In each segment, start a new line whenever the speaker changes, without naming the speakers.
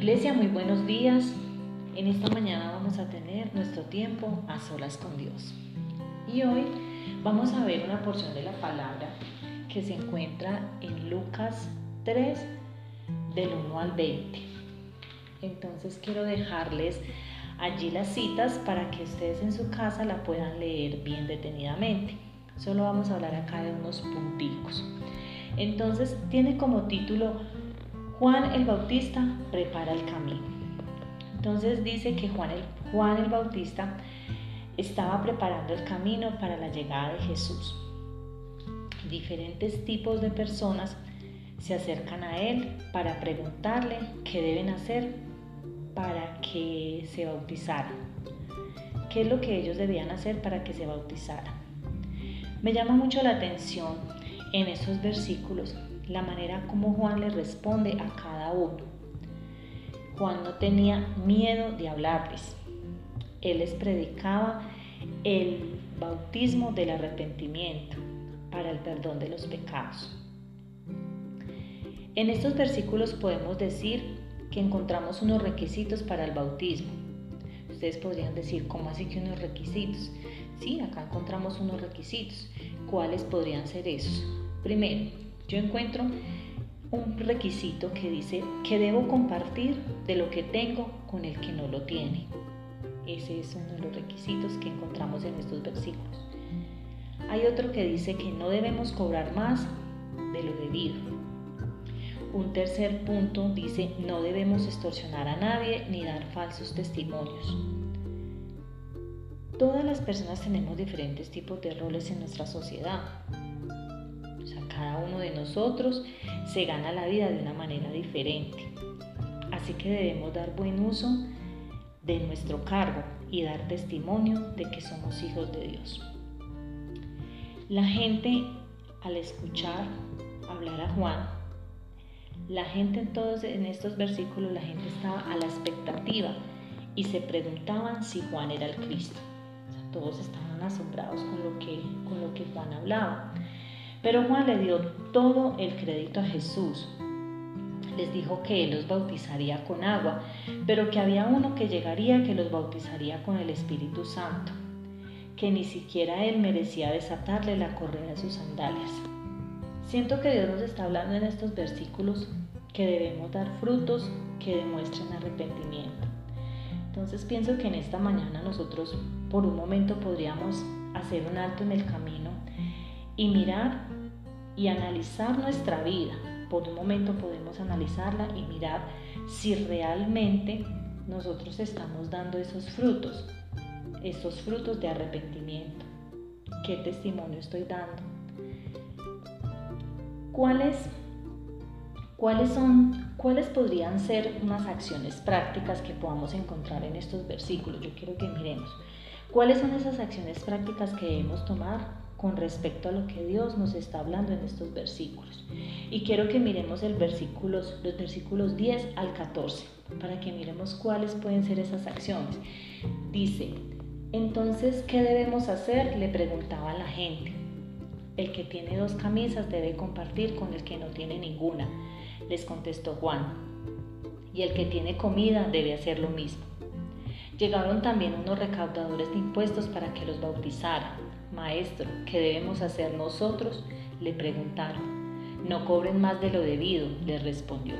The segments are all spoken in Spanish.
Iglesia, muy buenos días. En esta mañana vamos a tener nuestro tiempo a solas con Dios. Y hoy vamos a ver una porción de la palabra que se encuentra en Lucas 3 del 1 al 20. Entonces quiero dejarles allí las citas para que ustedes en su casa la puedan leer bien detenidamente. Solo vamos a hablar acá de unos punticos. Entonces tiene como título Juan el Bautista prepara el camino. Entonces dice que Juan el, Juan el Bautista estaba preparando el camino para la llegada de Jesús. Diferentes tipos de personas se acercan a él para preguntarle qué deben hacer para que se bautizaran. ¿Qué es lo que ellos debían hacer para que se bautizaran? Me llama mucho la atención en esos versículos la manera como Juan le responde a cada uno. Juan no tenía miedo de hablarles. Él les predicaba el bautismo del arrepentimiento para el perdón de los pecados. En estos versículos podemos decir que encontramos unos requisitos para el bautismo. Ustedes podrían decir, ¿cómo así que unos requisitos? Sí, acá encontramos unos requisitos. ¿Cuáles podrían ser esos? Primero, yo encuentro un requisito que dice que debo compartir de lo que tengo con el que no lo tiene. Ese es uno de los requisitos que encontramos en estos versículos. Hay otro que dice que no debemos cobrar más de lo debido. Un tercer punto dice no debemos extorsionar a nadie ni dar falsos testimonios. Todas las personas tenemos diferentes tipos de roles en nuestra sociedad cada uno de nosotros se gana la vida de una manera diferente. Así que debemos dar buen uso de nuestro cargo y dar testimonio de que somos hijos de Dios. La gente al escuchar hablar a Juan, la gente en todos en estos versículos, la gente estaba a la expectativa y se preguntaban si Juan era el Cristo. todos estaban asombrados con lo que, con lo que Juan hablaba. Pero Juan le dio todo el crédito a Jesús. Les dijo que él los bautizaría con agua, pero que había uno que llegaría que los bautizaría con el Espíritu Santo, que ni siquiera él merecía desatarle la correa de sus sandalias. Siento que Dios nos está hablando en estos versículos que debemos dar frutos que demuestren arrepentimiento. Entonces pienso que en esta mañana nosotros por un momento podríamos hacer un alto en el camino y mirar y analizar nuestra vida. Por un momento podemos analizarla y mirar si realmente nosotros estamos dando esos frutos, esos frutos de arrepentimiento. ¿Qué testimonio estoy dando? ¿Cuáles, cuáles son, cuáles podrían ser unas acciones prácticas que podamos encontrar en estos versículos? Yo quiero que miremos. ¿Cuáles son esas acciones prácticas que debemos tomar con respecto a lo que Dios nos está hablando en estos versículos. Y quiero que miremos el versículos, los versículos 10 al 14 para que miremos cuáles pueden ser esas acciones. Dice, entonces, ¿qué debemos hacer? Le preguntaba la gente. El que tiene dos camisas debe compartir con el que no tiene ninguna, les contestó Juan. Y el que tiene comida debe hacer lo mismo. Llegaron también unos recaudadores de impuestos para que los bautizaran. Maestro, ¿qué debemos hacer nosotros? Le preguntaron. No cobren más de lo debido, le respondió.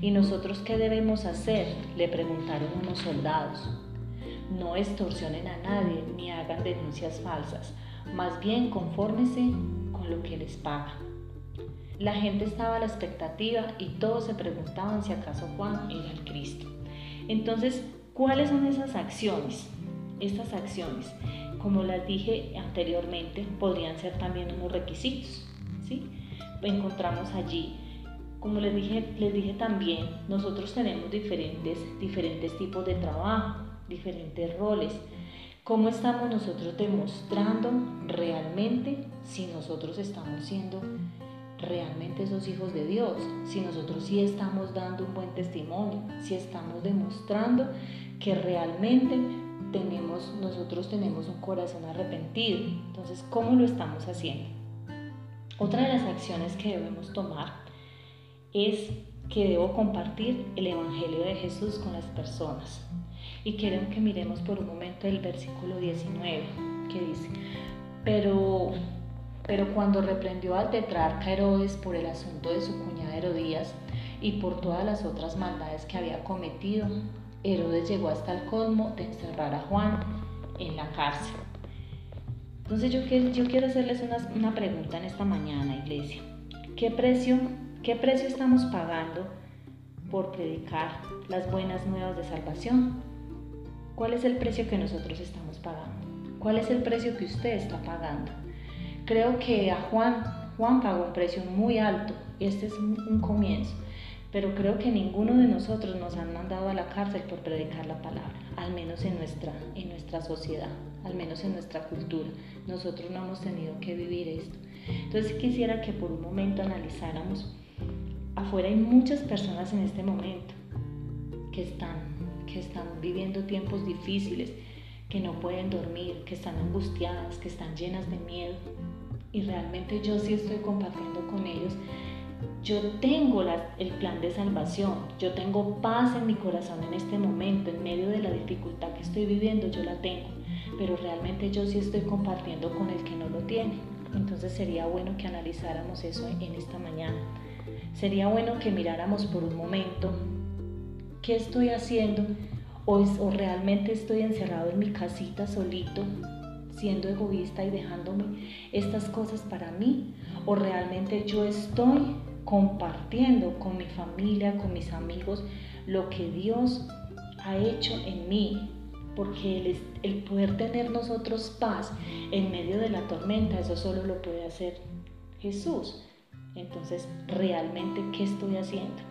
¿Y nosotros qué debemos hacer? Le preguntaron unos soldados. No extorsionen a nadie ni hagan denuncias falsas, más bien confórmese con lo que les paga. La gente estaba a la expectativa y todos se preguntaban si acaso Juan era el Cristo. Entonces, ¿cuáles son esas acciones? Estas acciones como las dije anteriormente, podrían ser también unos requisitos. ¿sí? Encontramos allí, como les dije, les dije también, nosotros tenemos diferentes, diferentes tipos de trabajo, diferentes roles. ¿Cómo estamos nosotros demostrando realmente si nosotros estamos siendo realmente esos hijos de Dios? Si nosotros sí estamos dando un buen testimonio, si estamos demostrando que realmente tenemos, nosotros tenemos un corazón arrepentido. Entonces, ¿cómo lo estamos haciendo? Otra de las acciones que debemos tomar es que debo compartir el Evangelio de Jesús con las personas. Y quiero que miremos por un momento el versículo 19, que dice, pero, pero cuando reprendió al tetrarca Herodes por el asunto de su cuñada Herodías y por todas las otras maldades que había cometido, Herodes llegó hasta el colmo de encerrar a Juan en la cárcel. Entonces yo, yo quiero hacerles una, pregunta en esta mañana, iglesia. ¿Qué precio, ¿Qué precio estamos pagando por predicar las buenas nuevas de salvación? ¿Cuál es el precio que nosotros estamos pagando? ¿Cuál es el precio que usted está pagando? Creo que a Juan, Juan pagó un precio muy alto. Este es un comienzo. Pero creo que ninguno de nosotros nos han mandado a la cárcel por predicar la palabra, al menos en nuestra, en nuestra sociedad, al menos en nuestra cultura. Nosotros no hemos tenido que vivir esto. Entonces quisiera que por un momento analizáramos, afuera hay muchas personas en este momento que están que están viviendo tiempos difíciles, que no pueden dormir, que están angustiadas, que están llenas de miedo. Y realmente yo sí estoy compartiendo con ellos. Yo tengo el plan de salvación, yo tengo paz en mi corazón en este momento, en medio de la dificultad que estoy viviendo, yo la tengo, pero realmente yo sí estoy compartiendo con el que no lo tiene. Entonces sería bueno que analizáramos eso en esta mañana. Sería bueno que miráramos por un momento ¿Qué estoy haciendo? ¿O, ¿O, realmente estoy encerrado en mi casita solito, siendo egoísta y dejándome estas cosas para mí? ¿O realmente yo estoy compartiendo con mi familia, con mis amigos, lo que Dios ha hecho en mí? Porque el, el poder tener nosotros paz en medio de la tormenta, eso solo lo puede hacer Jesús. Entonces, ¿realmente qué estoy haciendo?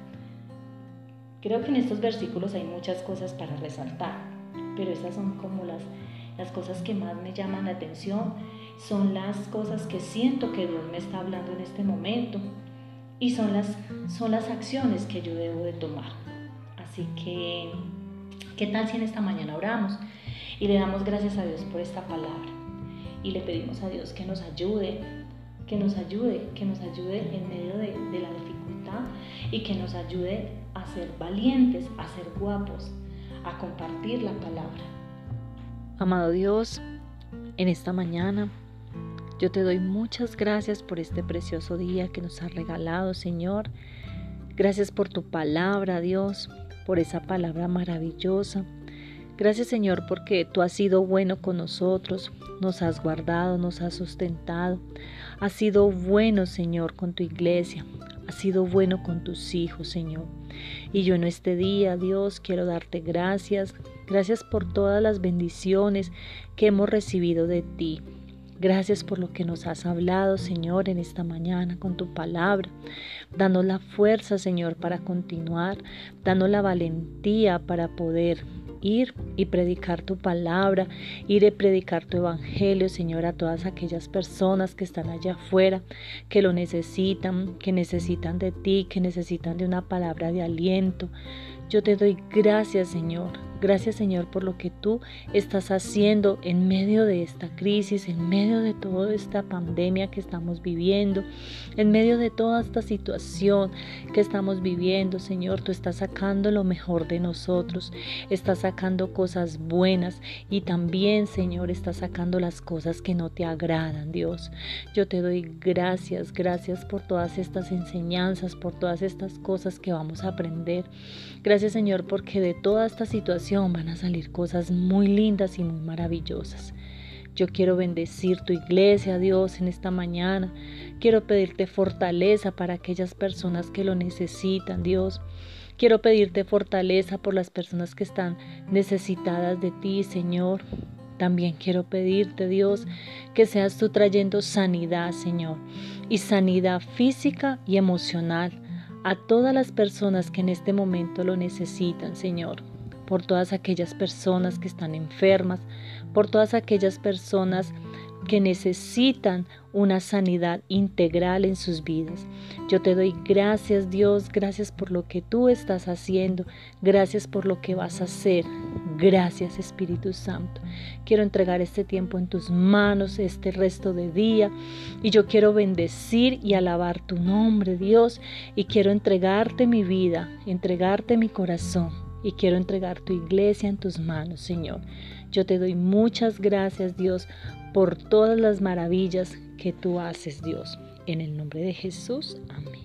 Creo que en estos versículos hay muchas cosas para resaltar, pero esas son como las, las cosas que más me llaman la atención, son las cosas que siento que Dios me está hablando en este momento y son las, son las acciones que yo debo de tomar. Así que, ¿qué tal si en esta mañana oramos y le damos gracias a Dios por esta palabra? Y le pedimos a Dios que nos ayude, que nos ayude, que nos ayude en medio de, de la dificultad y que nos ayude a ser valientes, a ser guapos, a compartir la palabra.
Amado Dios, en esta mañana yo te doy muchas gracias por este precioso día que nos has regalado, Señor. Gracias por tu palabra, Dios, por esa palabra maravillosa. Gracias, Señor, porque tú has sido bueno con nosotros, nos has guardado, nos has sustentado. Has sido bueno, Señor, con tu iglesia. Has sido bueno con tus hijos, Señor. Y yo en este día, Dios, quiero darte gracias. Gracias por todas las bendiciones que hemos recibido de ti. Gracias por lo que nos has hablado, Señor, en esta mañana con tu palabra. Danos la fuerza, Señor, para continuar. Danos la valentía para poder ir y predicar tu palabra, ir y predicar tu evangelio, Señor, a todas aquellas personas que están allá afuera, que lo necesitan, que necesitan de ti, que necesitan de una palabra de aliento. Yo te doy gracias, Señor. Gracias, Señor, por lo que tú estás haciendo en medio de esta crisis, en medio de toda esta pandemia que estamos viviendo, en medio de toda esta situación que estamos viviendo, Señor. Tú estás sacando lo mejor de nosotros, estás sacando cosas buenas y también, Señor, estás sacando las cosas que no te agradan, Dios. Yo te doy gracias, gracias por todas estas enseñanzas, por todas estas cosas que vamos a aprender. Gracias Señor porque de toda esta situación van a salir cosas muy lindas y muy maravillosas. Yo quiero bendecir tu iglesia, Dios, en esta mañana. Quiero pedirte fortaleza para aquellas personas que lo necesitan, Dios. Quiero pedirte fortaleza por las personas que están necesitadas de ti, Señor. También quiero pedirte, Dios, que seas tú trayendo sanidad, Señor, y sanidad física y emocional a todas las personas que en este momento lo necesitan, Señor, por todas aquellas personas que están enfermas, por todas aquellas personas que necesitan una sanidad integral en sus vidas. Yo te doy gracias Dios, gracias por lo que tú estás haciendo, gracias por lo que vas a hacer. Gracias Espíritu Santo. Quiero entregar este tiempo en tus manos, este resto de día. Y yo quiero bendecir y alabar tu nombre, Dios. Y quiero entregarte mi vida, entregarte mi corazón. Y quiero entregar tu iglesia en tus manos, Señor. Yo te doy muchas gracias, Dios, por todas las maravillas que tú haces, Dios. En el nombre de Jesús, amén.